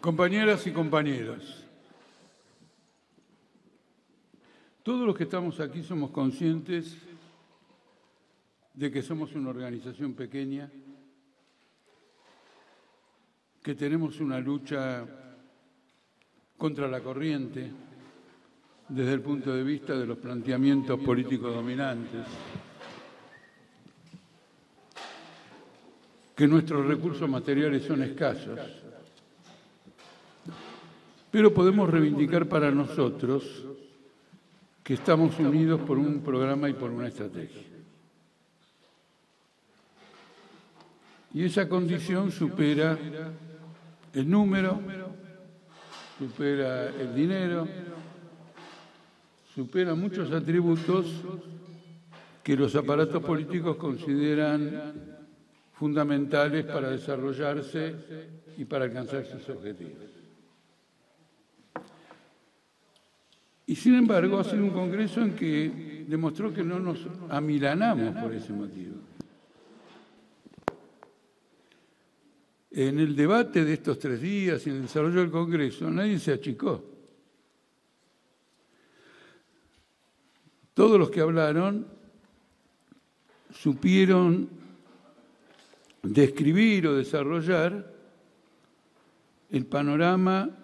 Compañeras y compañeros, todos los que estamos aquí somos conscientes de que somos una organización pequeña, que tenemos una lucha contra la corriente desde el punto de vista de los planteamientos políticos dominantes, que nuestros recursos materiales son escasos pero podemos reivindicar para nosotros que estamos unidos por un programa y por una estrategia. Y esa condición supera el número, supera el dinero, supera muchos atributos que los aparatos políticos consideran fundamentales para desarrollarse y para alcanzar sus objetivos. Y sin embargo ha sido un congreso en que demostró que no nos amilanamos por ese motivo. En el debate de estos tres días y en el desarrollo del Congreso, nadie se achicó. Todos los que hablaron supieron describir o desarrollar el panorama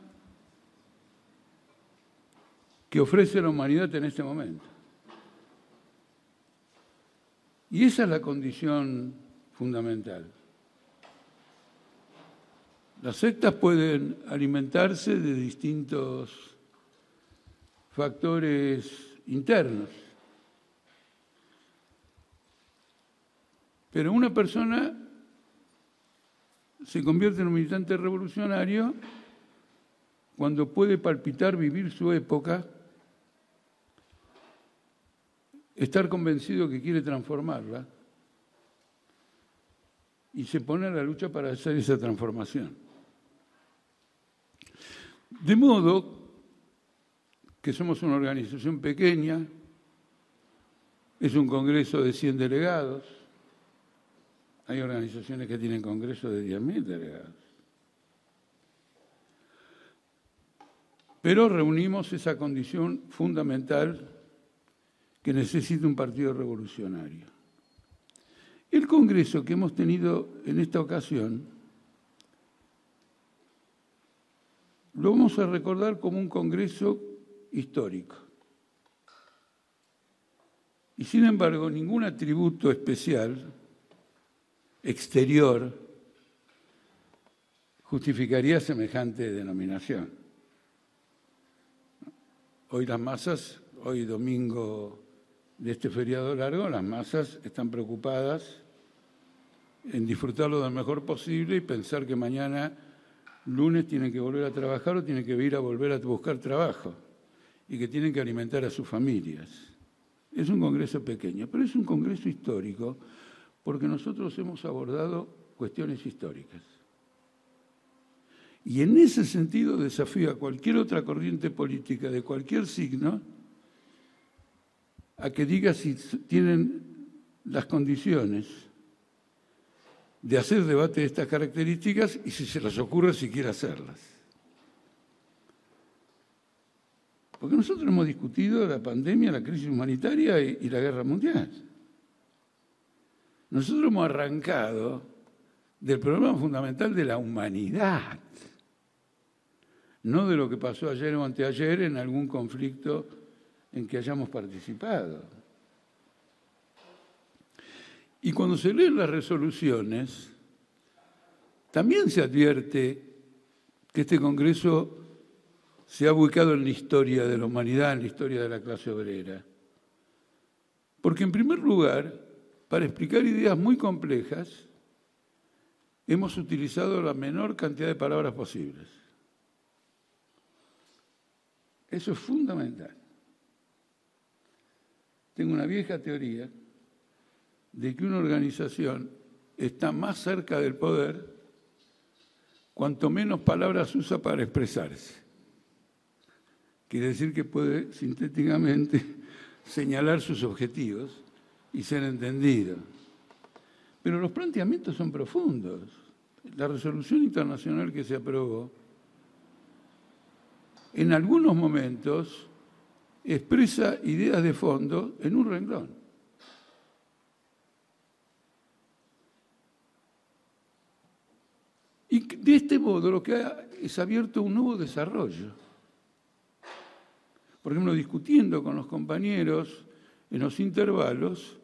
que ofrece la humanidad en este momento. Y esa es la condición fundamental. Las sectas pueden alimentarse de distintos factores internos. Pero una persona se convierte en un militante revolucionario cuando puede palpitar vivir su época estar convencido que quiere transformarla y se pone a la lucha para hacer esa transformación. De modo que somos una organización pequeña, es un congreso de 100 delegados, hay organizaciones que tienen congresos de 10.000 delegados. Pero reunimos esa condición fundamental que necesita un partido revolucionario. El Congreso que hemos tenido en esta ocasión lo vamos a recordar como un Congreso histórico. Y sin embargo, ningún atributo especial, exterior, justificaría semejante denominación. Hoy las masas, hoy domingo de este feriado largo, las masas están preocupadas en disfrutarlo lo mejor posible y pensar que mañana, lunes, tienen que volver a trabajar o tienen que ir a volver a buscar trabajo y que tienen que alimentar a sus familias. Es un congreso pequeño, pero es un congreso histórico porque nosotros hemos abordado cuestiones históricas. Y en ese sentido desafío a cualquier otra corriente política de cualquier signo a que diga si tienen las condiciones de hacer debate de estas características y si se les ocurre siquiera hacerlas. Porque nosotros hemos discutido la pandemia, la crisis humanitaria y, la guerra mundial. Nosotros hemos arrancado del problema fundamental de la humanidad, no de lo que pasó ayer o anteayer en algún conflicto en que hayamos participado. Y cuando se leen las resoluciones, también se advierte que este Congreso se ha ubicado en la historia de la humanidad, en la historia de la clase obrera. Porque en primer lugar, para explicar ideas muy complejas, hemos utilizado la menor cantidad de palabras posibles. Eso es fundamental. Tengo una vieja teoría de que una organización está más cerca del poder cuanto menos palabras usa para expresarse. Quiere decir que puede sintéticamente señalar sus objetivos y ser entendido. Pero los planteamientos son profundos. La resolución internacional que se aprobó en algunos momentos expresa ideas de fondo en un renglón. Y de este modo lo que ha es abierto un nuevo desarrollo. Por ejemplo, discutiendo con los compañeros en los intervalos,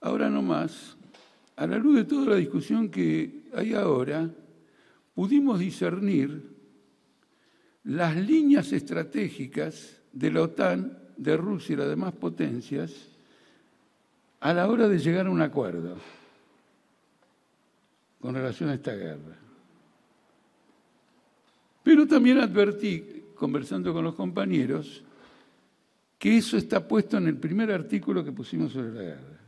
ahora no más, a la luz de toda la discusión que hay ahora, pudimos discernir las líneas estratégicas de la OTAN, de Rusia y las demás potencias a la hora de llegar a un acuerdo con relación a esta guerra. Pero también advertí, conversando con los compañeros, que eso está puesto en el primer artículo que pusimos sobre la guerra.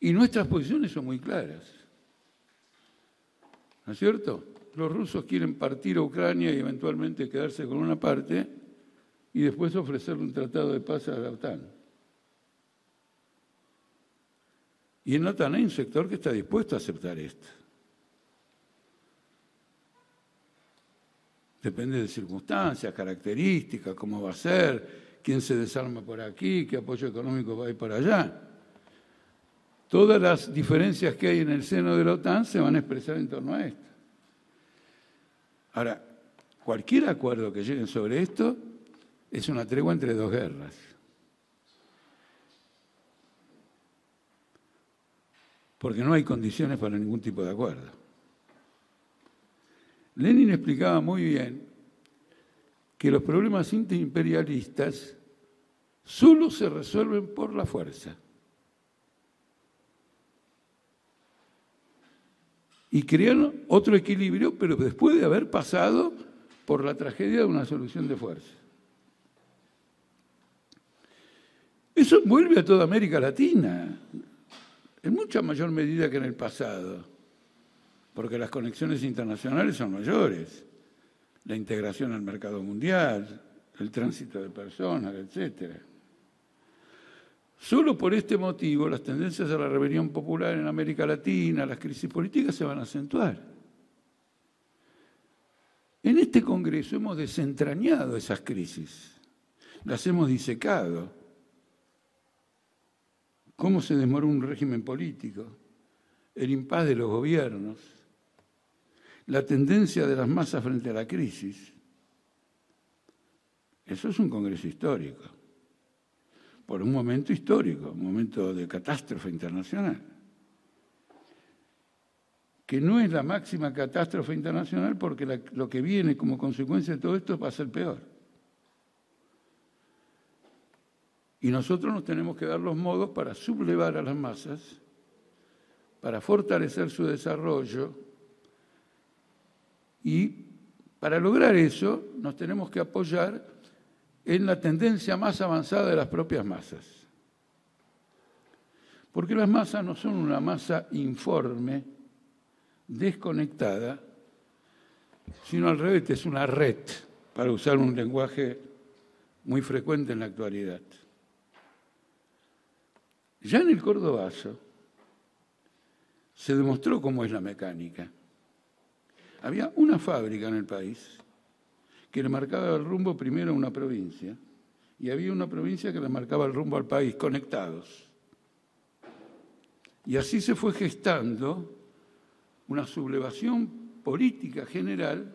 Y nuestras posiciones son muy claras. ¿No es cierto? Los rusos quieren partir a Ucrania y eventualmente quedarse con una parte y después ofrecerle un tratado de paz a la OTAN. Y en la OTAN hay un sector que está dispuesto a aceptar esto. Depende de circunstancias, características, cómo va a ser, quién se desarma por aquí, qué apoyo económico va a ir por allá. Todas las diferencias que hay en el seno de la OTAN se van a expresar en torno a esto. Ahora, cualquier acuerdo que lleguen sobre esto es una tregua entre dos guerras. Porque no hay condiciones para ningún tipo de acuerdo. Lenin explicaba muy bien que los problemas interimperialistas solo se resuelven por la fuerza. Y crearon otro equilibrio, pero después de haber pasado por la tragedia de una solución de fuerza. Eso vuelve a toda América Latina, en mucha mayor medida que en el pasado, porque las conexiones internacionales son mayores, la integración al mercado mundial, el tránsito de personas, etcétera. Solo por este motivo las tendencias a la rebelión popular en América Latina, las crisis políticas se van a acentuar. En este Congreso hemos desentrañado esas crisis, las hemos disecado. ¿Cómo se demoró un régimen político? El impas de los gobiernos, la tendencia de las masas frente a la crisis. Eso es un Congreso histórico por un momento histórico, un momento de catástrofe internacional, que no es la máxima catástrofe internacional porque lo que viene como consecuencia de todo esto va a ser peor. Y nosotros nos tenemos que dar los modos para sublevar a las masas, para fortalecer su desarrollo y para lograr eso nos tenemos que apoyar en la tendencia más avanzada de las propias masas. Porque las masas no son una masa informe, desconectada, sino al revés, es una red, para usar un lenguaje muy frecuente en la actualidad. Ya en el Cordobazo se demostró cómo es la mecánica. Había una fábrica en el país que le marcaba el rumbo primero a una provincia y había una provincia que le marcaba el rumbo al país, conectados. Y así se fue gestando una sublevación política general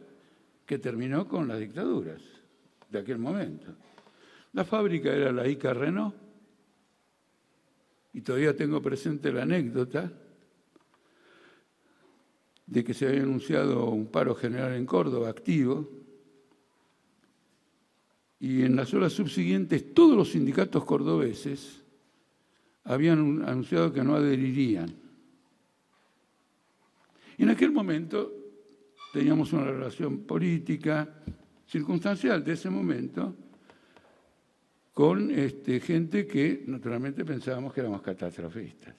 que terminó con las dictaduras de aquel momento. La fábrica era la ICA Renault y todavía tengo presente la anécdota de que se había anunciado un paro general en Córdoba activo y en las horas subsiguientes todos los sindicatos cordobeses habían anunciado que no adherirían. En aquel momento teníamos una relación política circunstancial de ese momento con este, gente que naturalmente pensábamos que éramos catastrofistas.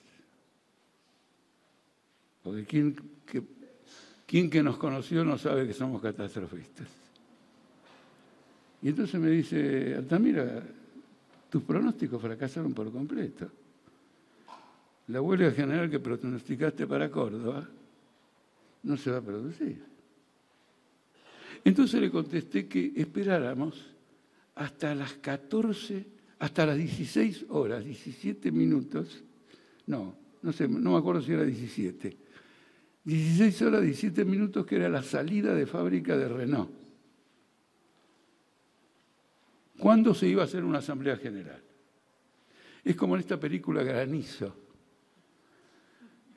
Porque quien que, quien que nos conoció no sabe que somos catastrofistas. Y entonces me dice, Altamira, tus pronósticos fracasaron por completo. La huelga general que pronosticaste para Córdoba no se va a producir. Entonces le contesté que esperáramos hasta las 14, hasta las 16 horas, 17 minutos, no, no sé, no me acuerdo si era 17, 16 horas, 17 minutos que era la salida de fábrica de Renault. ¿Cuándo se iba a hacer una asamblea general? Es como en esta película Granizo,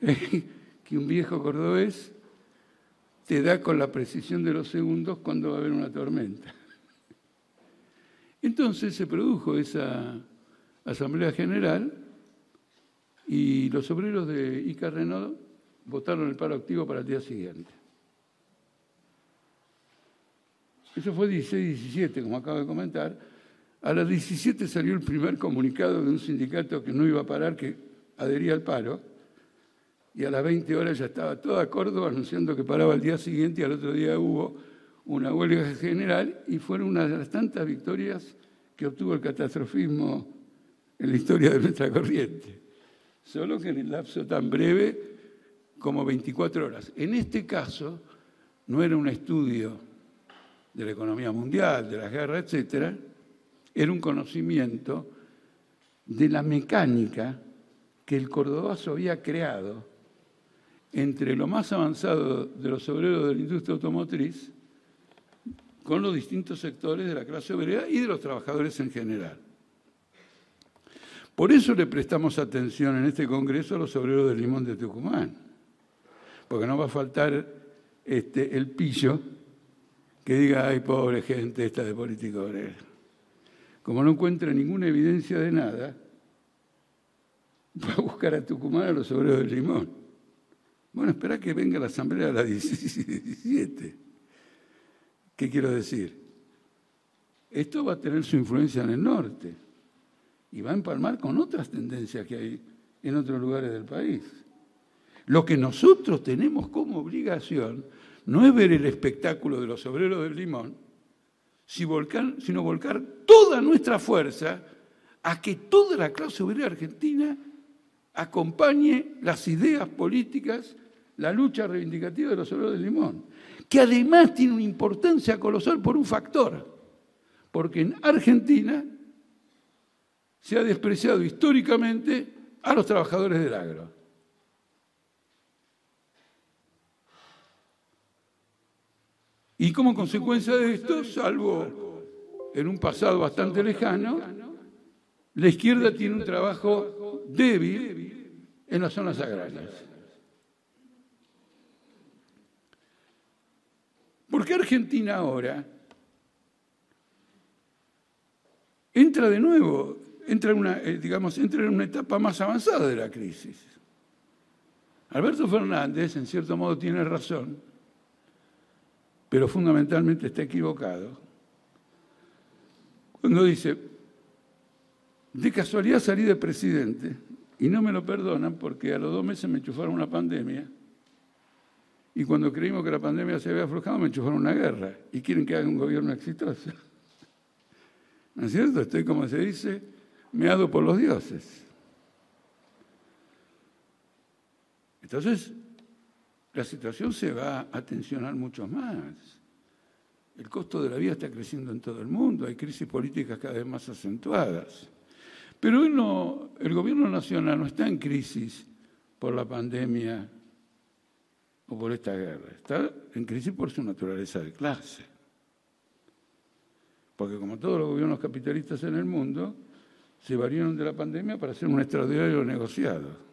que un viejo cordobés te da con la precisión de los segundos cuando va a haber una tormenta. Entonces se produjo esa asamblea general y los obreros de Ica Renault votaron el paro activo para el día siguiente. Eso fue 16-17, como acabo de comentar. A las 17 salió el primer comunicado de un sindicato que no iba a parar, que adhería al paro y a las 20 horas ya estaba toda Córdoba anunciando que paraba el día siguiente y al otro día hubo una huelga general y fueron una de las tantas victorias que obtuvo el catastrofismo en la historia de nuestra corriente. Solo que en el lapso tan breve como 24 horas. En este caso no era un estudio de la economía mundial, de la guerra, etcétera, era un conocimiento de la mecánica que el cordobazo había creado entre lo más avanzado de los obreros de la industria automotriz con los distintos sectores de la clase obrera y de los trabajadores en general. Por eso le prestamos atención en este Congreso a los obreros del limón de Tucumán, porque no va a faltar este, el pillo que diga, ay, pobre gente esta de política obrera. Como no encuentra ninguna evidencia de nada, va a buscar a Tucumán a los obreros del limón. Bueno, espera que venga la asamblea a las 17. ¿Qué quiero decir? Esto va a tener su influencia en el norte y va a empalmar con otras tendencias que hay en otros lugares del país. Lo que nosotros tenemos como obligación no es ver el espectáculo de los obreros del limón, sino volcar toda nuestra fuerza a que toda la clase obrera argentina acompañe las ideas políticas, la lucha reivindicativa de los obreros del limón, que además tiene una importancia colosal por un factor, porque en Argentina se ha despreciado históricamente a los trabajadores del agro. Y como consecuencia de esto, salvo en un pasado bastante lejano, la izquierda tiene un trabajo débil en las zonas agrarias. ¿Por qué Argentina ahora entra de nuevo, entra en una, eh, digamos, entra en una etapa más avanzada de la crisis? Alberto Fernández, en cierto modo, tiene razón, pero fundamentalmente está equivocado, cuando dice, de casualidad salí de presidente y no me lo perdonan porque a los dos meses me enchufaron una pandemia y cuando creímos que la pandemia se había aflojado me enchufaron una guerra y quieren que haga un gobierno exitoso. ¿No es cierto? Estoy, como se dice, meado por los dioses. Entonces, la situación se va a tensionar mucho más. El costo de la vida está creciendo en todo el mundo, hay crisis políticas cada vez más acentuadas. Pero el gobierno nacional no está en crisis por la pandemia o por esta guerra, está en crisis por su naturaleza de clase. Porque como todos los gobiernos capitalistas en el mundo, se valieron de la pandemia para hacer un extraordinario negociado.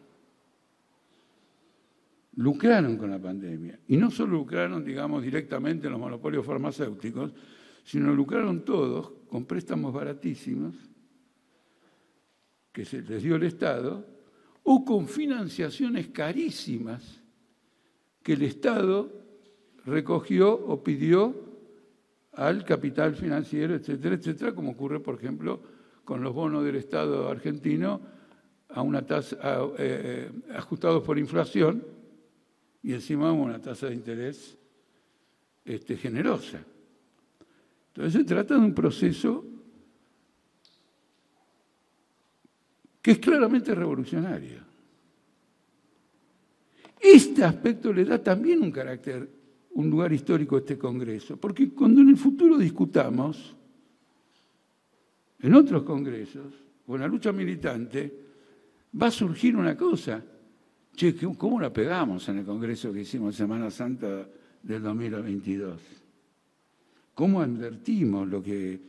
Lucraron con la pandemia. Y no solo lucraron, digamos, directamente los monopolios farmacéuticos, sino lucraron todos con préstamos baratísimos que se les dio el Estado, o con financiaciones carísimas que el Estado recogió o pidió al capital financiero, etcétera, etcétera, como ocurre, por ejemplo, con los bonos del Estado argentino a una tasa, eh, eh, ajustados por inflación y encima una tasa de interés este, generosa. Entonces se trata de un proceso que es claramente revolucionario. Este aspecto le da también un carácter, un lugar histórico a este Congreso, porque cuando en el futuro discutamos, en otros congresos, o en la lucha militante, va a surgir una cosa. Che, ¿cómo la pegamos en el Congreso que hicimos Semana Santa del 2022? ¿Cómo advertimos lo que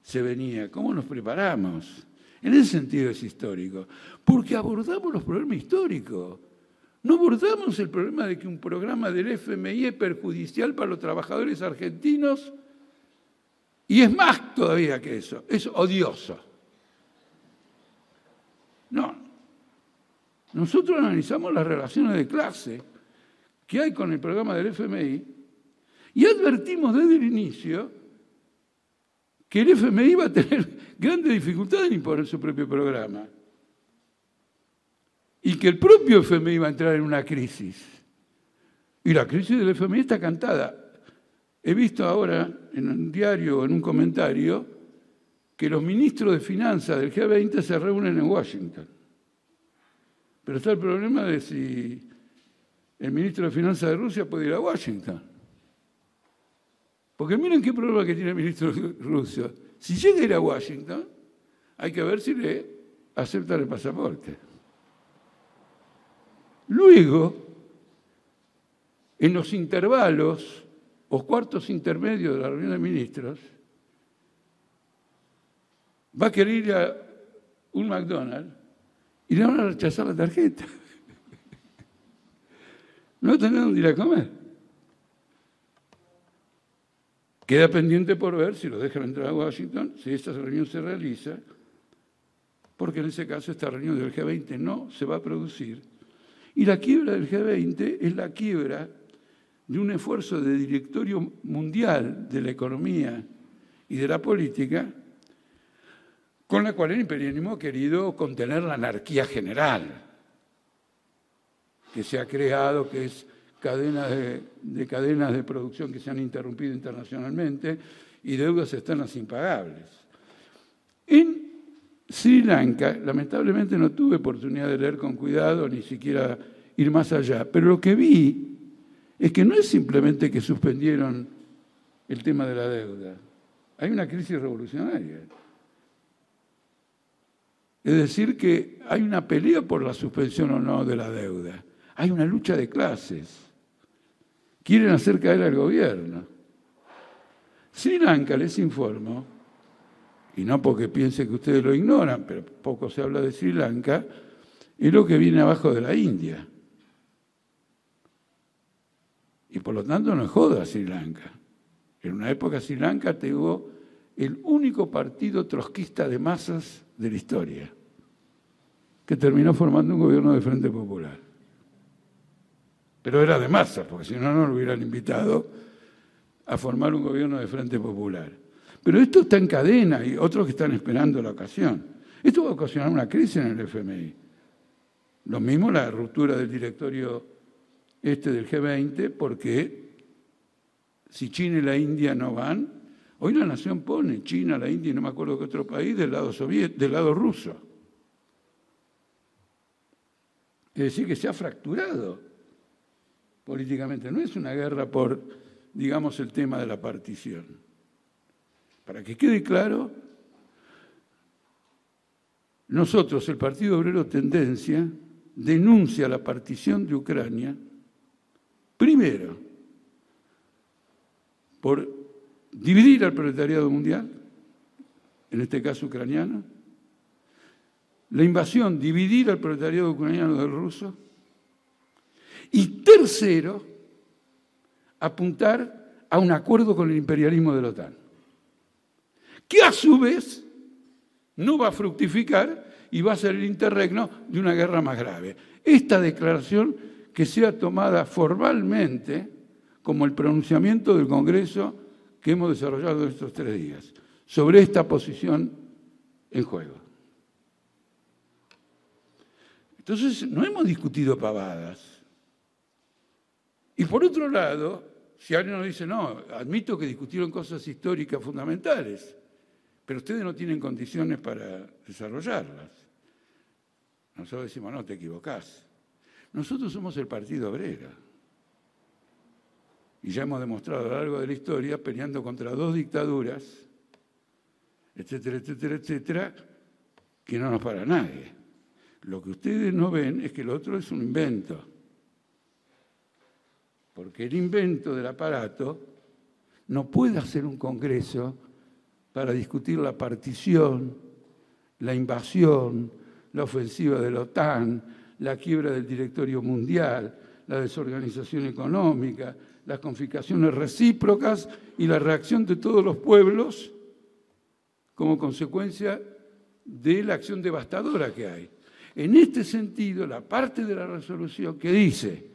se venía? ¿Cómo nos preparamos? En ese sentido es histórico, porque abordamos los problemas históricos. No abordamos el problema de que un programa del FMI es perjudicial para los trabajadores argentinos y es más todavía que eso, es odioso. No. Nosotros analizamos las relaciones de clase que hay con el programa del FMI y advertimos desde el inicio que el FMI iba a tener grandes dificultades en imponer su propio programa y que el propio FMI iba a entrar en una crisis. Y la crisis del FMI está cantada. He visto ahora en un diario o en un comentario que los ministros de finanzas del G20 se reúnen en Washington. Pero está el problema de si el ministro de Finanzas de Rusia puede ir a Washington. Porque miren qué problema que tiene el ministro ruso. Si llega a ir a Washington, hay que ver si le aceptan el pasaporte. Luego, en los intervalos o cuartos intermedios de la reunión de ministros, va a querer ir a un McDonald's y le van a rechazar la tarjeta. No tener dónde ir a comer. Queda pendiente por ver si lo dejan entrar a Washington, si esta reunión se realiza, porque en ese caso esta reunión del G20 no se va a producir. Y la quiebra del G20 es la quiebra de un esfuerzo de directorio mundial de la economía y de la política, con la cual el imperialismo ha querido contener la anarquía general que se ha creado, que es cadenas de, de cadenas de producción que se han interrumpido internacionalmente y deudas externas impagables. En Sri Lanka, lamentablemente no tuve oportunidad de leer con cuidado, ni siquiera ir más allá, pero lo que vi es que no es simplemente que suspendieron el tema de la deuda, hay una crisis revolucionaria. Es decir, que hay una pelea por la suspensión o no de la deuda, hay una lucha de clases. Quieren hacer caer al gobierno. Sri Lanka, les informo, y no porque piense que ustedes lo ignoran, pero poco se habla de Sri Lanka, es lo que viene abajo de la India. Y por lo tanto no joda Sri Lanka. En una época Sri Lanka tuvo el único partido trotskista de masas de la historia, que terminó formando un gobierno de Frente Popular. Pero era de masas, porque si no, no lo hubieran invitado a formar un gobierno de Frente Popular. Pero esto está en cadena y otros que están esperando la ocasión. Esto va a ocasionar una crisis en el FMI. Lo mismo la ruptura del directorio este del G20 porque si China y la India no van, hoy la nación pone China, la India y no me acuerdo qué otro país del lado, del lado ruso. Es decir, que se ha fracturado políticamente. No es una guerra por, digamos, el tema de la partición. Para que quede claro, nosotros, el Partido Obrero Tendencia, denuncia la partición de Ucrania Primero, por dividir al proletariado mundial, en este caso ucraniano. La invasión, dividir al proletariado ucraniano del ruso. Y tercero, apuntar a un acuerdo con el imperialismo de la OTAN, que a su vez no va a fructificar y va a ser el interregno de una guerra más grave. Esta declaración que sea tomada formalmente como el pronunciamiento del Congreso que hemos desarrollado estos tres días sobre esta posición en juego. Entonces, no hemos discutido pavadas. Y por otro lado, si alguien nos dice, no, admito que discutieron cosas históricas fundamentales, pero ustedes no tienen condiciones para desarrollarlas. Nosotros decimos, no, te equivocás. Nosotros somos el Partido Obrera. Y ya hemos demostrado a lo largo de la historia, peleando contra dos dictaduras, etcétera, etcétera, etcétera, que no nos para nadie. Lo que ustedes no ven es que lo otro es un invento. Porque el invento del aparato no puede hacer un congreso para discutir la partición, la invasión, la ofensiva de la OTAN, la quiebra del directorio mundial, la desorganización económica, las confiscaciones recíprocas y la reacción de todos los pueblos como consecuencia de la acción devastadora que hay. En este sentido, la parte de la resolución que dice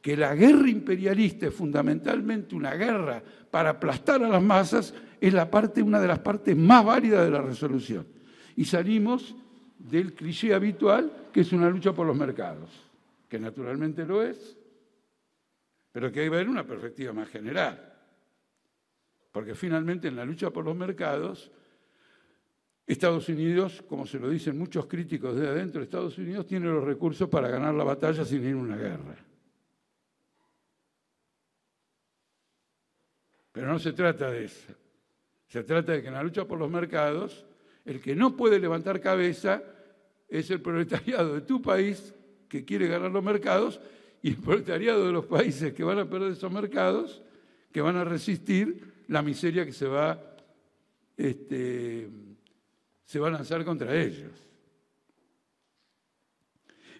que la guerra imperialista es fundamentalmente una guerra para aplastar a las masas es la parte, una de las partes más válidas de la resolución. Y salimos del cliché habitual que es una lucha por los mercados, que naturalmente lo es, pero que hay que ver una perspectiva más general. Porque finalmente en la lucha por los mercados, Estados Unidos, como se lo dicen muchos críticos de adentro de Estados Unidos, tiene los recursos para ganar la batalla sin ir a una guerra. Pero no se trata de eso. Se trata de que en la lucha por los mercados, el que no puede levantar cabeza es el proletariado de tu país que quiere ganar los mercados y el proletariado de los países que van a perder esos mercados, que van a resistir la miseria que se va, este, se va a lanzar contra ellos.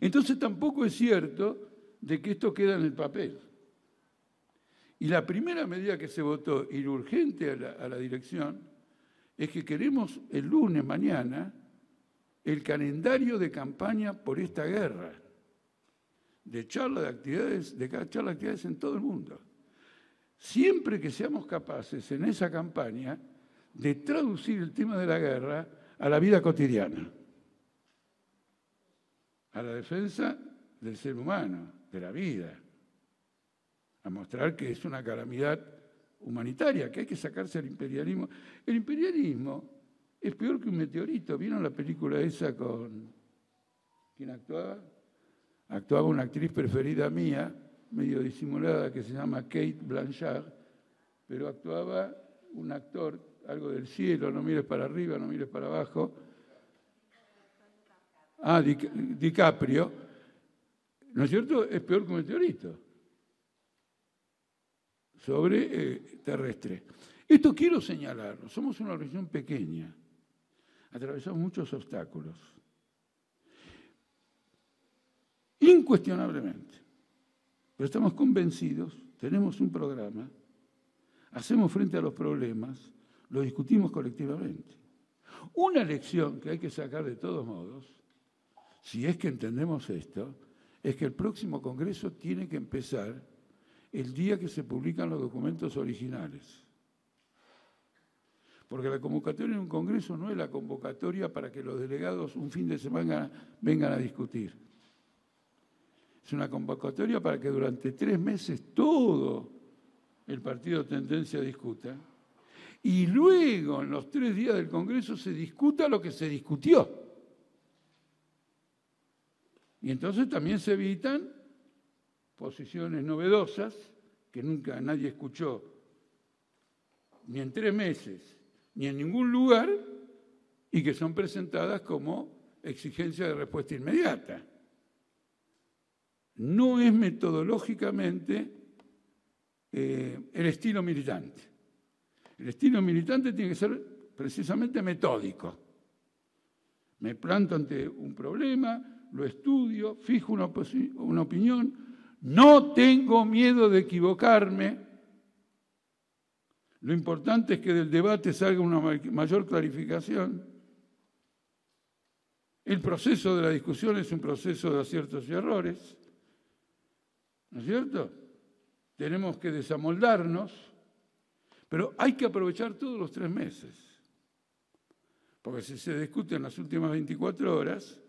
Entonces tampoco es cierto de que esto queda en el papel. Y la primera medida que se votó, y urgente a la, a la dirección, es que queremos el lunes, mañana, el calendario de campaña por esta guerra, de charla de actividades, de de actividades en todo el mundo. Siempre que seamos capaces en esa campaña de traducir el tema de la guerra a la vida cotidiana, a la defensa del ser humano, de la vida, a mostrar que es una calamidad humanitaria, que hay que sacarse el imperialismo. El imperialismo es peor que un meteorito. ¿Vieron la película esa con... ¿Quién actuaba? Actuaba una actriz preferida mía, medio disimulada, que se llama Kate Blanchard, pero actuaba un actor, algo del cielo, no mires para arriba, no mires para abajo. Ah, DiCaprio. ¿No es cierto? Es peor que un meteorito sobre eh, terrestre. Esto quiero señalarlo. Somos una región pequeña atravesamos muchos obstáculos. Incuestionablemente. Pero estamos convencidos, tenemos un programa, hacemos frente a los problemas, lo discutimos colectivamente. Una lección que hay que sacar de todos modos, si es que entendemos esto, es que el próximo Congreso tiene que empezar el día que se publican los documentos originales. Porque la convocatoria en un congreso no es la convocatoria para que los delegados un fin de semana vengan a discutir. Es una convocatoria para que durante tres meses todo el partido tendencia discuta y luego en los tres días del Congreso se discuta lo que se discutió. Y entonces también se evitan posiciones novedosas que nunca nadie escuchó ni en tres meses ni en ningún lugar y que son presentadas como exigencia de respuesta inmediata. No es metodológicamente eh, el estilo militante. El estilo militante tiene que ser precisamente metódico. Me planto ante un problema, lo estudio, fijo una, una opinión, no tengo miedo de equivocarme, lo importante es que del debate salga una mayor clarificación. El proceso de la discusión es un proceso de aciertos y errores. ¿No es cierto? Tenemos que desamoldarnos, pero hay que aprovechar todos los tres meses. Porque si se discute en las últimas 24 horas,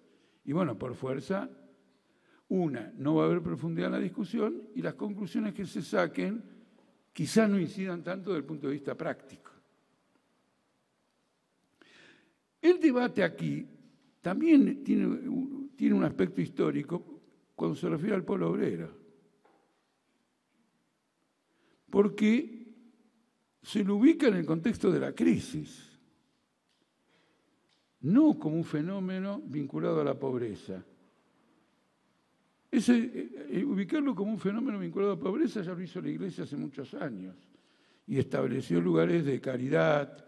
y bueno, por fuerza, una, no va a haber profundidad en la discusión y las conclusiones que se saquen quizá no incidan tanto desde el punto de vista práctico. El debate aquí también tiene, tiene un aspecto histórico cuando se refiere al pueblo obrero. Porque se lo ubica en el contexto de la crisis, no como un fenómeno vinculado a la pobreza. Ese, eh, eh, ubicarlo como un fenómeno vinculado a la pobreza ya lo hizo la Iglesia hace muchos años y estableció lugares de caridad,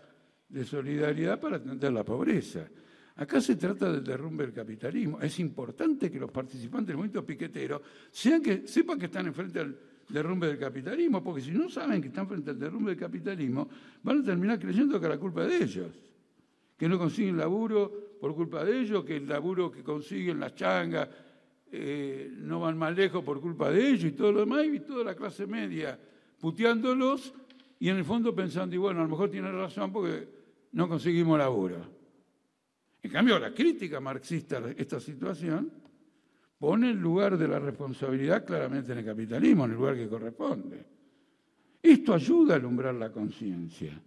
de solidaridad para atender la pobreza. Acá se trata del derrumbe del capitalismo. Es importante que los participantes del movimiento piquetero sepan que están enfrente al derrumbe del capitalismo, porque si no saben que están frente al derrumbe del capitalismo, van a terminar creyendo que es la culpa de ellos, que no consiguen laburo por culpa de ellos, que el laburo que consiguen las changas eh, no van más lejos por culpa de ellos y todo lo demás, y toda la clase media puteándolos y en el fondo pensando, y bueno, a lo mejor tiene razón porque no conseguimos laburo. En cambio, la crítica marxista a esta situación pone el lugar de la responsabilidad claramente en el capitalismo, en el lugar que corresponde. Esto ayuda a alumbrar la conciencia.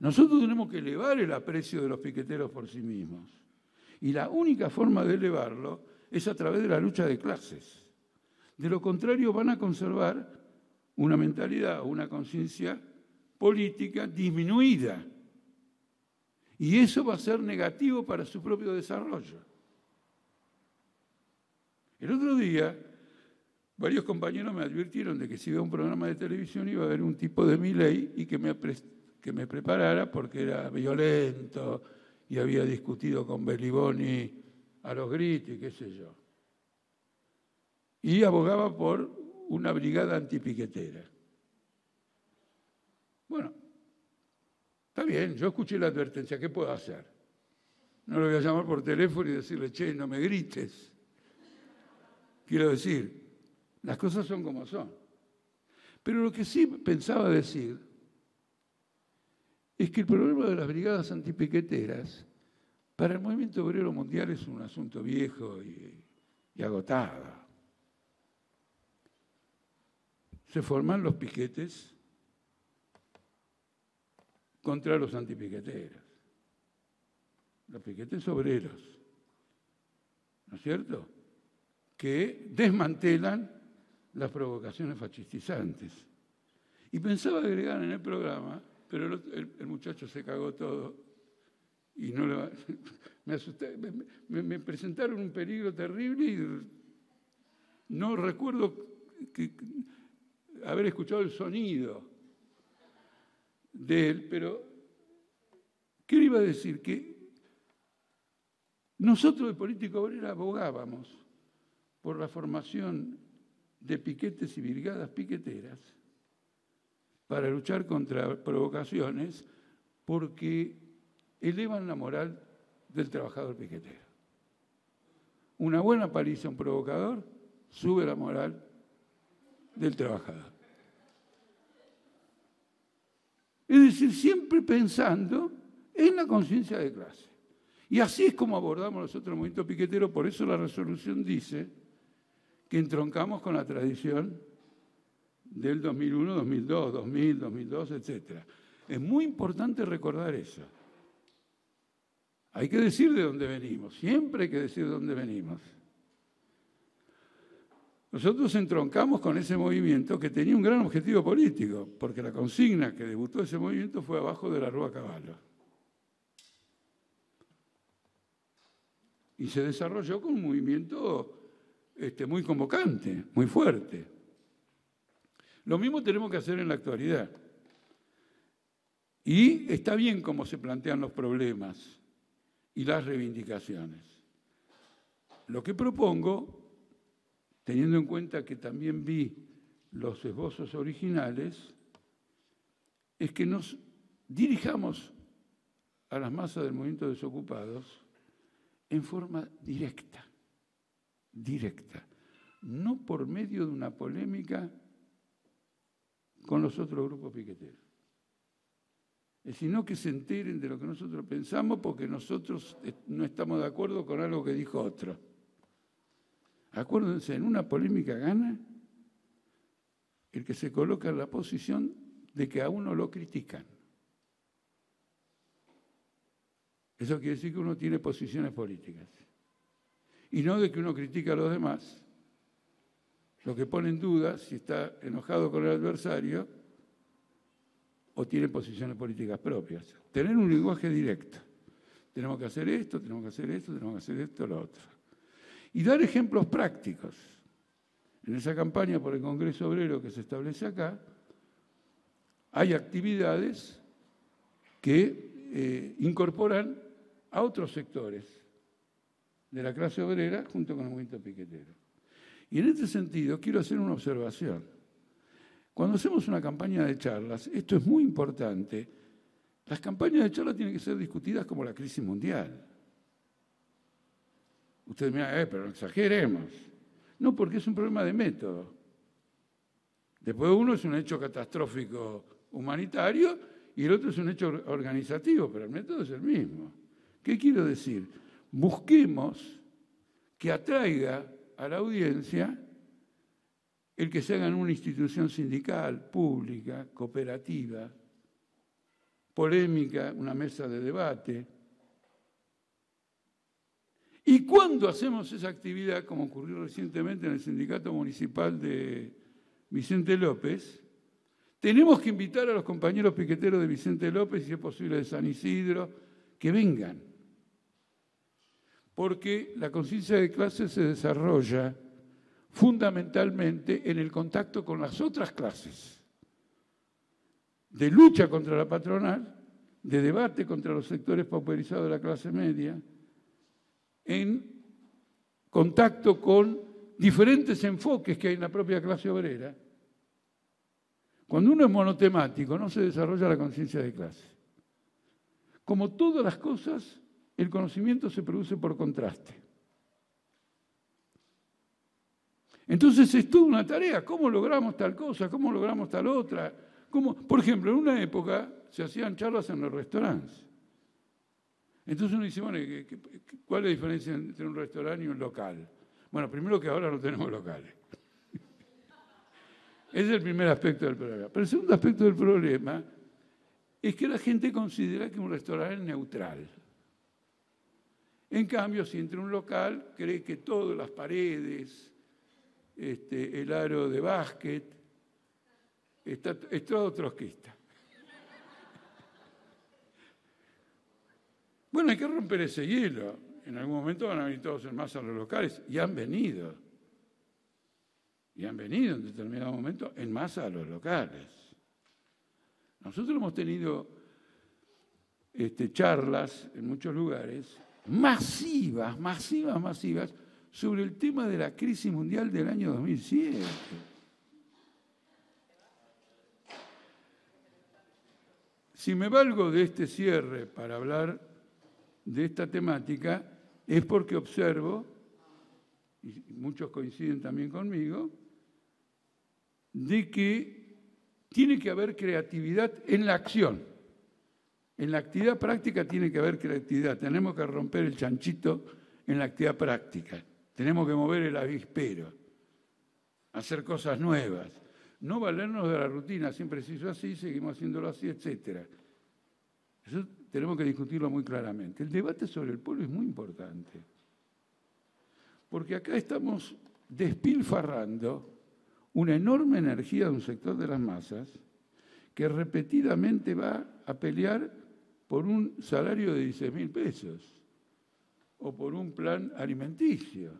Nosotros tenemos que elevar el aprecio de los piqueteros por sí mismos. Y la única forma de elevarlo es a través de la lucha de clases. De lo contrario, van a conservar una mentalidad una conciencia política disminuida. Y eso va a ser negativo para su propio desarrollo. El otro día, varios compañeros me advirtieron de que si iba a un programa de televisión iba a haber un tipo de mi ley y que me, que me preparara porque era violento y había discutido con Beliboni a los gritos y qué sé yo. Y abogaba por una brigada antipiquetera. Bueno, está bien, yo escuché la advertencia, ¿qué puedo hacer? No lo voy a llamar por teléfono y decirle, che, no me grites. Quiero decir, las cosas son como son. Pero lo que sí pensaba decir es que el problema de las brigadas antipiqueteras para el movimiento obrero mundial es un asunto viejo y, agotado. Se forman los piquetes contra los antipiqueteros, los piquetes obreros, ¿no es cierto? Que desmantelan las provocaciones fascistizantes. Y pensaba agregar en el programa, pero el, muchacho se cagó todo y no le, me asusté. Me, presentaron un peligro terrible y no recuerdo haber escuchado el sonido de él, pero ¿qué le iba a decir? Que nosotros de Político Obrera abogábamos por la formación de piquetes y brigadas piqueteras para luchar contra provocaciones porque elevan la moral del trabajador piquetero. Una buena paliza a un provocador sube la moral del trabajador. Es decir, siempre pensando en la conciencia de clase. Y así es como abordamos los otros movimientos piqueteros, por eso la resolución dice que entroncamos con la tradición del 2001, 2002, 2000, 2002, etc. Es muy importante recordar eso. Hay que decir de dónde venimos, siempre hay que decir de dónde venimos. Nosotros entroncamos con ese movimiento que tenía un gran objetivo político, porque la consigna que debutó ese movimiento fue abajo de la Rúa Caballo. Y se desarrolló con un movimiento este, muy convocante, muy fuerte. Lo mismo tenemos que hacer en la actualidad. Y está bien cómo se plantean los problemas y las reivindicaciones. Lo que propongo, teniendo en cuenta que también vi los esbozos originales, es que nos dirijamos a las masas del movimiento desocupados en forma directa directa, no por medio de una polémica con los otros grupos piqueteros, sino que se enteren de lo que nosotros pensamos porque nosotros no estamos de acuerdo con algo que dijo otro. Acuérdense, en una polémica gana el que se coloca en la posición de que a uno lo critican. Eso quiere decir que uno tiene posiciones políticas y no de que uno critica a los demás lo que pone en duda si está enojado con el adversario o tiene posiciones políticas propias. Tener un lenguaje directo. Tenemos que hacer esto, tenemos que hacer esto, tenemos que hacer esto, lo otro. Y dar ejemplos prácticos. En esa campaña por el Congreso Obrero que se establece acá, hay actividades que eh, incorporan a otros sectores de la clase obrera junto con el movimiento piquetero. Y en este sentido quiero hacer una observación. Cuando hacemos una campaña de charlas, esto es muy importante, las campañas de charlas tienen que ser discutidas como la crisis mundial. Ustedes me eh, pero no exageremos. No, porque es un problema de método. Después uno es un hecho catastrófico humanitario y el otro es un hecho organizativo, pero el método es el mismo. ¿Qué quiero decir? Busquemos que atraiga a la audiencia el que se haga en una institución sindical, pública, cooperativa, polémica, una mesa de debate. Y cuando hacemos esa actividad, como ocurrió recientemente en el sindicato municipal de Vicente López, tenemos que invitar a los compañeros piqueteros de Vicente López, si es posible de San Isidro, que vengan. Porque la conciencia de clase se desarrolla fundamentalmente en el contacto con las otras clases, de lucha contra la patronal, de debate contra los sectores pauperizados de la clase media, en contacto con diferentes enfoques que hay en la propia clase obrera cuando uno es monotemático no se desarrolla la conciencia de clase. Como todas las cosas, el conocimiento se produce por contraste. Entonces es toda una tarea, ¿cómo logramos tal cosa? ¿Cómo logramos tal otra? ¿Cómo? Por ejemplo, en una época se hacían charlas en los restaurantes. Entonces uno dice, bueno, ¿cuál es la diferencia entre un restaurante y un local? Bueno, primero que ahora no tenemos locales. Ese es el primer aspecto del problema. Pero el segundo aspecto del problema es que la gente considera que un restaurante es neutral. En cambio, si entra un local, cree que todas las paredes, este, el aro de básquet, está, es todo trotskista. Bueno, hay que romper ese hielo. En algún momento van a venir todos en masa a los locales y han venido y han venido en determinado momento en masa a los locales. Nosotros hemos tenido este, charlas en muchos lugares masivas, masivas, masivas, sobre el tema de la crisis mundial del año 2007. Si me valgo de este cierre para hablar de esta temática, es porque observo, y muchos coinciden también conmigo, de que tiene que haber creatividad en la acción. En la actividad práctica tiene que haber creatividad. Tenemos que romper el chanchito en la actividad práctica. Tenemos que mover el avispero, hacer cosas nuevas. No valernos de la rutina, siempre se hizo así, seguimos haciéndolo así, etc. Eso tenemos que discutirlo muy claramente. El debate sobre el pueblo es muy importante. Porque acá estamos despilfarrando una enorme energía de un sector de las masas que repetidamente va a pelear por un salario de 16 mil pesos o por un plan alimenticio.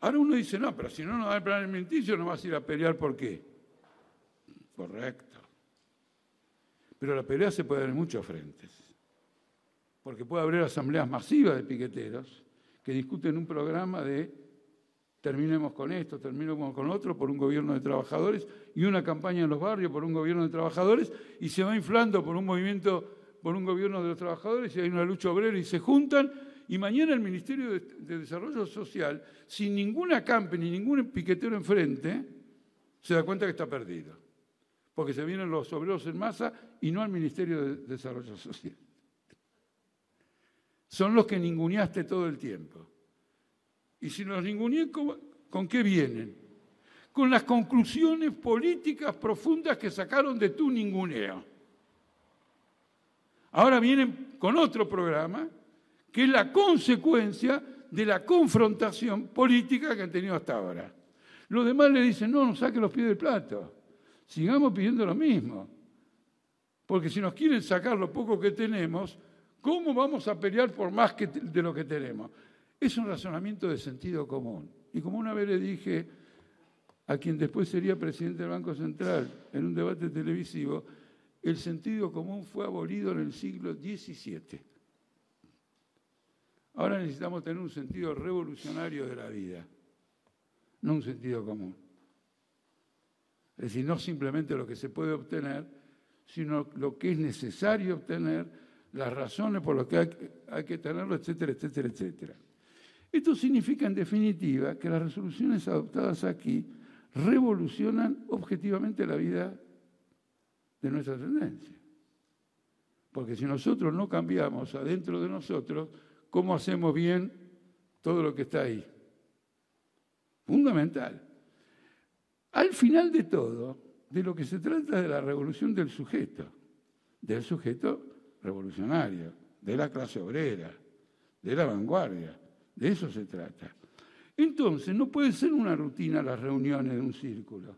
Ahora uno dice, no, pero si no nos da el plan alimenticio no vas a ir a pelear por qué. Correcto. Pero la pelea se puede dar en muchos frentes. Porque puede haber asambleas masivas de piqueteros que discuten un programa de terminemos con esto, terminemos con otro, por un gobierno de trabajadores, y una campaña en los barrios por un gobierno de trabajadores, y se va inflando por un movimiento, por un gobierno de los trabajadores, y hay una lucha obrera y se juntan, y mañana el Ministerio de, Desarrollo Social, sin ninguna campe ni ningún piquetero enfrente, se da cuenta que está perdido. Porque se vienen los obreros en masa y no al Ministerio de Desarrollo Social. Son los que ninguneaste todo el tiempo. Y si los ninguneé, ¿con qué vienen? Con las conclusiones políticas profundas que sacaron de tu ninguneo. Ahora vienen con otro programa que es la consecuencia de la confrontación política que han tenido hasta ahora. Los demás le dicen, no, no saque los pies del plato, sigamos pidiendo lo mismo. Porque si nos quieren sacar lo poco que tenemos, ¿cómo vamos a pelear por más que de lo que tenemos? Es un razonamiento de sentido común. Y como una vez le dije a quien después sería presidente del Banco Central en un debate televisivo, el sentido común fue abolido en el siglo XVII. Ahora necesitamos tener un sentido revolucionario de la vida, no un sentido común. Es decir, no simplemente lo que se puede obtener, sino lo que es necesario obtener, las razones por las que hay, que tenerlo, etcétera, etcétera, etcétera. Esto significa, en definitiva, que las resoluciones adoptadas aquí revolucionan objetivamente la vida de nuestra tendencia. Porque si nosotros no cambiamos adentro de nosotros, ¿cómo hacemos bien todo lo que está ahí? Fundamental. Al final de todo, de lo que se trata de la revolución del sujeto, del sujeto revolucionario, de la clase obrera, de la vanguardia. De eso se trata. Entonces, no puede ser una rutina las reuniones de un círculo.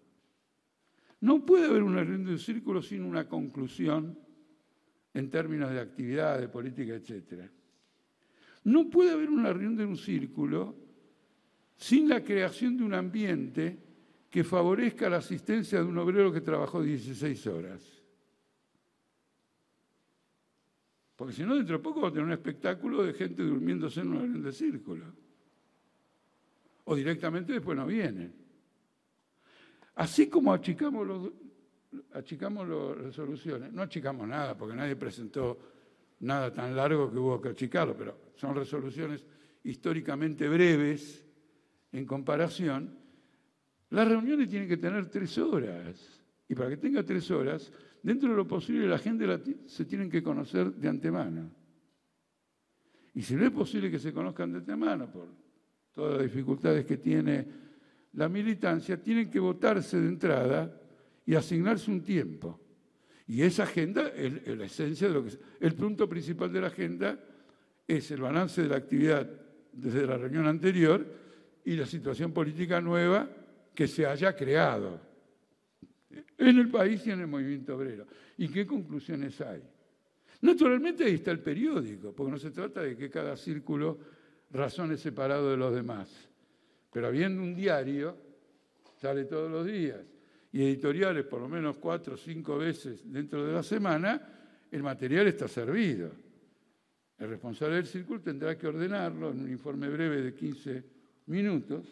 No puede haber una reunión de un círculo sin una conclusión en términos de actividad, de política, etc. No puede haber una reunión de un círculo sin la creación de un ambiente que favorezca la asistencia de un obrero que trabajó 16 horas. Porque si no, dentro de poco va a tener un espectáculo de gente durmiéndose en reunión de círculo o directamente después no vienen. Así como achicamos, los, achicamos las resoluciones, no achicamos nada porque nadie presentó nada tan largo que hubo que achicarlo, pero son resoluciones históricamente breves en comparación. Las reuniones tienen que tener tres horas y para que tenga tres horas, dentro de lo posible la gente se tienen que conocer de antemano. Y si no es posible que se conozcan de antemano por todas las dificultades que tiene la militancia, tienen que votarse de entrada y asignarse un tiempo. Y esa agenda es, la esencia de lo que es. El punto principal de la agenda es el balance de la actividad desde la reunión anterior y la situación política nueva que se haya creado en el país y en el movimiento obrero. ¿Y qué conclusiones hay? Naturalmente ahí está el periódico, porque no se trata de que cada círculo razones separado de los demás. Pero habiendo un diario, sale todos los días, y editoriales por lo menos cuatro o cinco veces dentro de la semana, el material está servido. El responsable del círculo tendrá que ordenarlo en un informe breve de 15 minutos.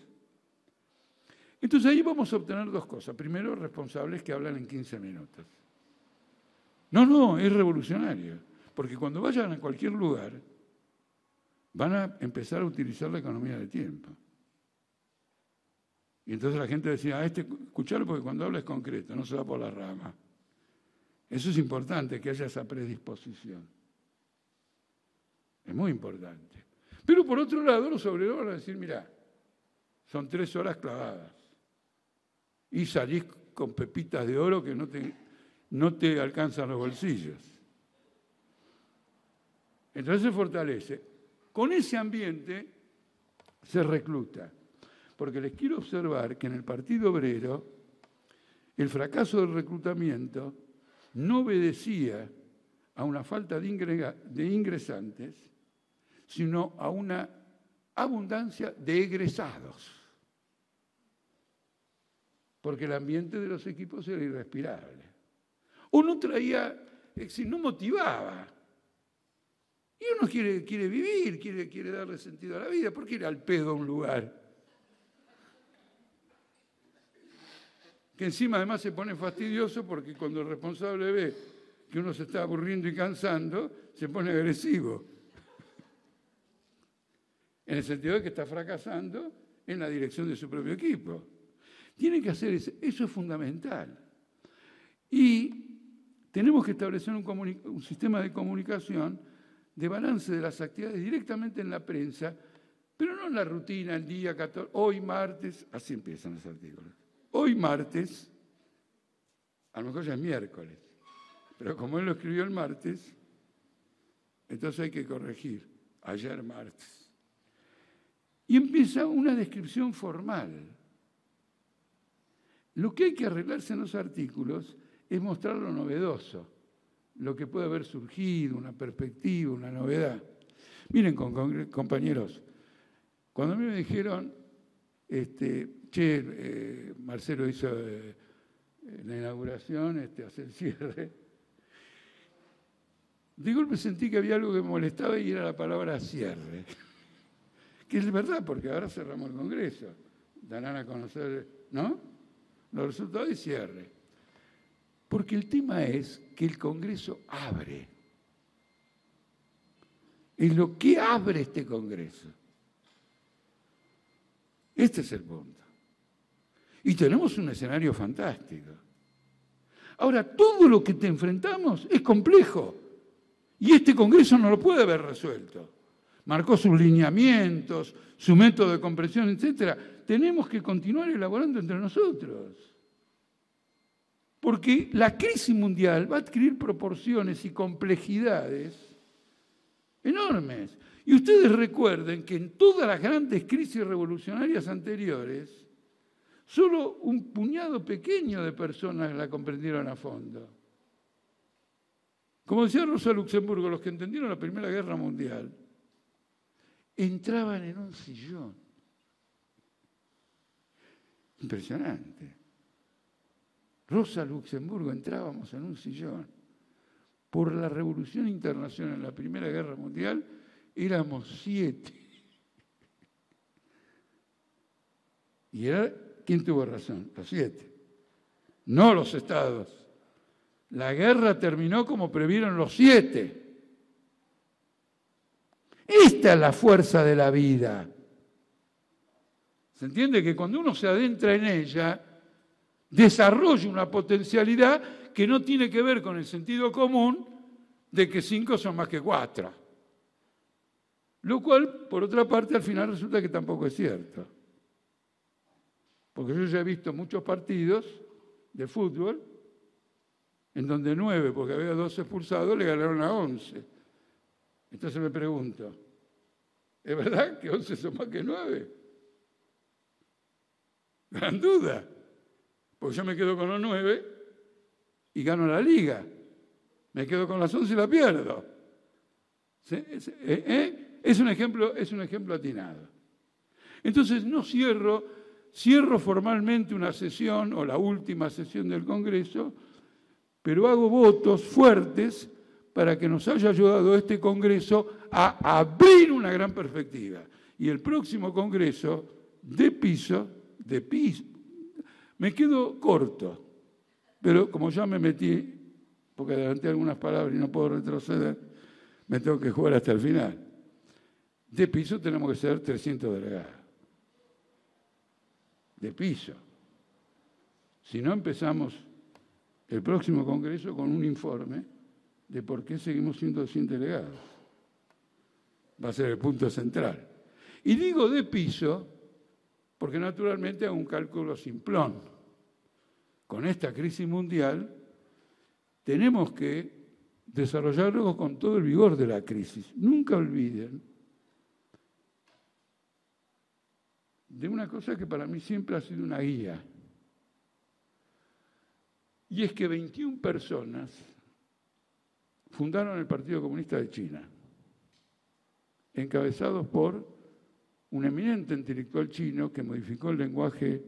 Entonces ahí vamos a obtener dos cosas. Primero, responsables que hablan en 15 minutos. No, no, es revolucionario. Porque cuando vayan a cualquier lugar, van a empezar a utilizar la economía de tiempo. Y entonces la gente decía, ah, este, escucharlo porque cuando habla es concreto, no se va por la rama. Eso es importante, que haya esa predisposición. Es muy importante. Pero por otro lado, los obreros van a decir, mira, son tres horas clavadas. Y salís con pepitas de oro que no te, no te alcanzan los bolsillos. Entonces se fortalece. Con ese ambiente se recluta. Porque les quiero observar que en el Partido Obrero el fracaso del reclutamiento no obedecía a una falta de ingresantes, sino a una abundancia de egresados. Porque el ambiente de los equipos era irrespirable. O no traía, es no motivaba. Y uno quiere, quiere vivir, quiere, quiere darle sentido a la vida. ¿Por qué ir al pedo a un lugar? Que encima además se pone fastidioso porque cuando el responsable ve que uno se está aburriendo y cansando, se pone agresivo. En el sentido de que está fracasando en la dirección de su propio equipo. Tiene que hacer eso, eso es fundamental. Y tenemos que establecer un, un sistema de comunicación de balance de las actividades directamente en la prensa, pero no en la rutina, el día 14, hoy martes, así empiezan los artículos. Hoy martes, a lo mejor ya es miércoles, pero como él lo escribió el martes, entonces hay que corregir, ayer martes. Y empieza una descripción formal. Lo que hay que arreglarse en los artículos es mostrar lo novedoso, lo que puede haber surgido, una perspectiva, una novedad. Miren, compañeros, cuando a mí me dijeron, este, che, eh, Marcelo hizo eh, la inauguración, este, hace el cierre, de golpe sentí que había algo que me molestaba y era la palabra cierre. Que es verdad, porque ahora cerramos el Congreso. Darán a conocer, ¿no? Los resultados de cierre. Porque el tema es que el Congreso abre. Es lo que abre este Congreso. Este es el punto. Y tenemos un escenario fantástico. Ahora, todo lo que te enfrentamos es complejo. Y este Congreso no lo puede haber resuelto. Marcó sus lineamientos, su método de comprensión, etc. Tenemos que continuar elaborando entre nosotros. Porque la crisis mundial va a adquirir proporciones y complejidades enormes. Y ustedes recuerden que en todas las grandes crisis revolucionarias anteriores, solo un puñado pequeño de personas la comprendieron a fondo. Como decía Rosa Luxemburgo, los que entendieron la Primera Guerra Mundial entraban en un sillón. Impresionante. Rosa Luxemburgo entrábamos en un sillón. Por la revolución internacional la Primera Guerra Mundial éramos siete. Y era, ¿quién tuvo razón? Los siete. No los estados. La guerra terminó como previeron los siete. Esta es la fuerza de la vida. ¿Se entiende que cuando uno se adentra en ella, desarrolla una potencialidad que no tiene que ver con el sentido común de que cinco son más que cuatro? Lo cual, por otra parte, al final resulta que tampoco es cierto. Porque yo ya he visto muchos partidos de fútbol en donde nueve, porque había dos expulsados, le ganaron a once. Entonces me pregunto, ¿es verdad que once son más que nueve? Gran duda, porque yo me quedo con los nueve y gano la liga. Me quedo con las once y la pierdo. Eh, ¿Eh? Es, un ejemplo, es un ejemplo atinado. Entonces no cierro, cierro formalmente una sesión o la última sesión del Congreso pero hago votos fuertes para que nos haya ayudado este Congreso a abrir una gran perspectiva. Y el próximo Congreso de piso, de piso, me quedo corto, pero como ya me metí, porque adelanté algunas palabras y no puedo retroceder, me tengo que jugar hasta el final. De piso tenemos que ser 300 delegados. De piso. Si no empezamos el próximo Congreso con un informe de por qué seguimos siendo 100 delegados. Va a ser el punto central. Y digo de piso porque naturalmente hago un cálculo simplón. Con esta crisis mundial tenemos que desarrollarlo con todo el vigor de la crisis. Nunca olviden de una cosa que para mí siempre ha sido una guía y es que 21 personas fundaron el Partido Comunista de China, encabezados por un eminente intelectual chino que modificó el lenguaje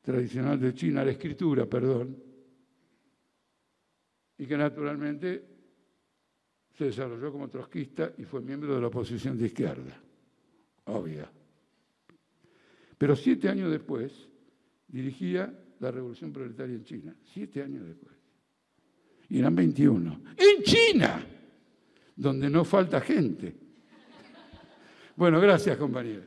tradicional de China, la escritura, perdón, y que naturalmente se desarrolló como trotskista y fue miembro de la oposición de izquierda, obvia. Pero siete años después dirigía la revolución proletaria en China, siete años después. Y eran 21. En China, donde no falta gente. Bueno, gracias compañeros.